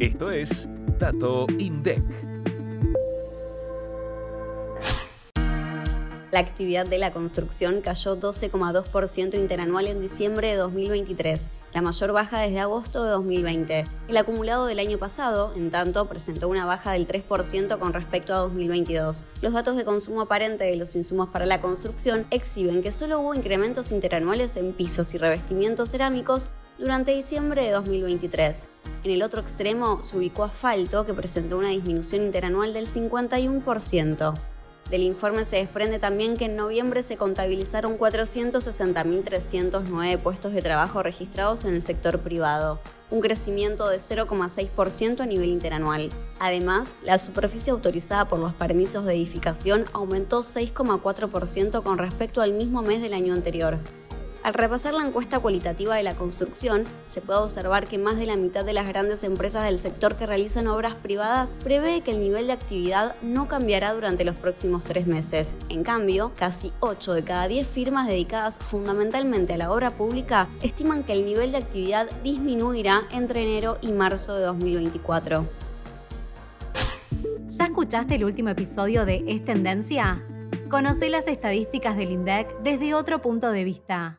Esto es Dato INDEC. La actividad de la construcción cayó 12,2% interanual en diciembre de 2023, la mayor baja desde agosto de 2020. El acumulado del año pasado, en tanto, presentó una baja del 3% con respecto a 2022. Los datos de consumo aparente de los insumos para la construcción exhiben que solo hubo incrementos interanuales en pisos y revestimientos cerámicos durante diciembre de 2023. En el otro extremo se ubicó asfalto, que presentó una disminución interanual del 51%. Del informe se desprende también que en noviembre se contabilizaron 460.309 puestos de trabajo registrados en el sector privado, un crecimiento de 0,6% a nivel interanual. Además, la superficie autorizada por los permisos de edificación aumentó 6,4% con respecto al mismo mes del año anterior. Al repasar la encuesta cualitativa de la construcción, se puede observar que más de la mitad de las grandes empresas del sector que realizan obras privadas prevé que el nivel de actividad no cambiará durante los próximos tres meses. En cambio, casi 8 de cada 10 firmas dedicadas fundamentalmente a la obra pública estiman que el nivel de actividad disminuirá entre enero y marzo de 2024. ¿Ya escuchaste el último episodio de Es Tendencia? Conoce las estadísticas del INDEC desde otro punto de vista.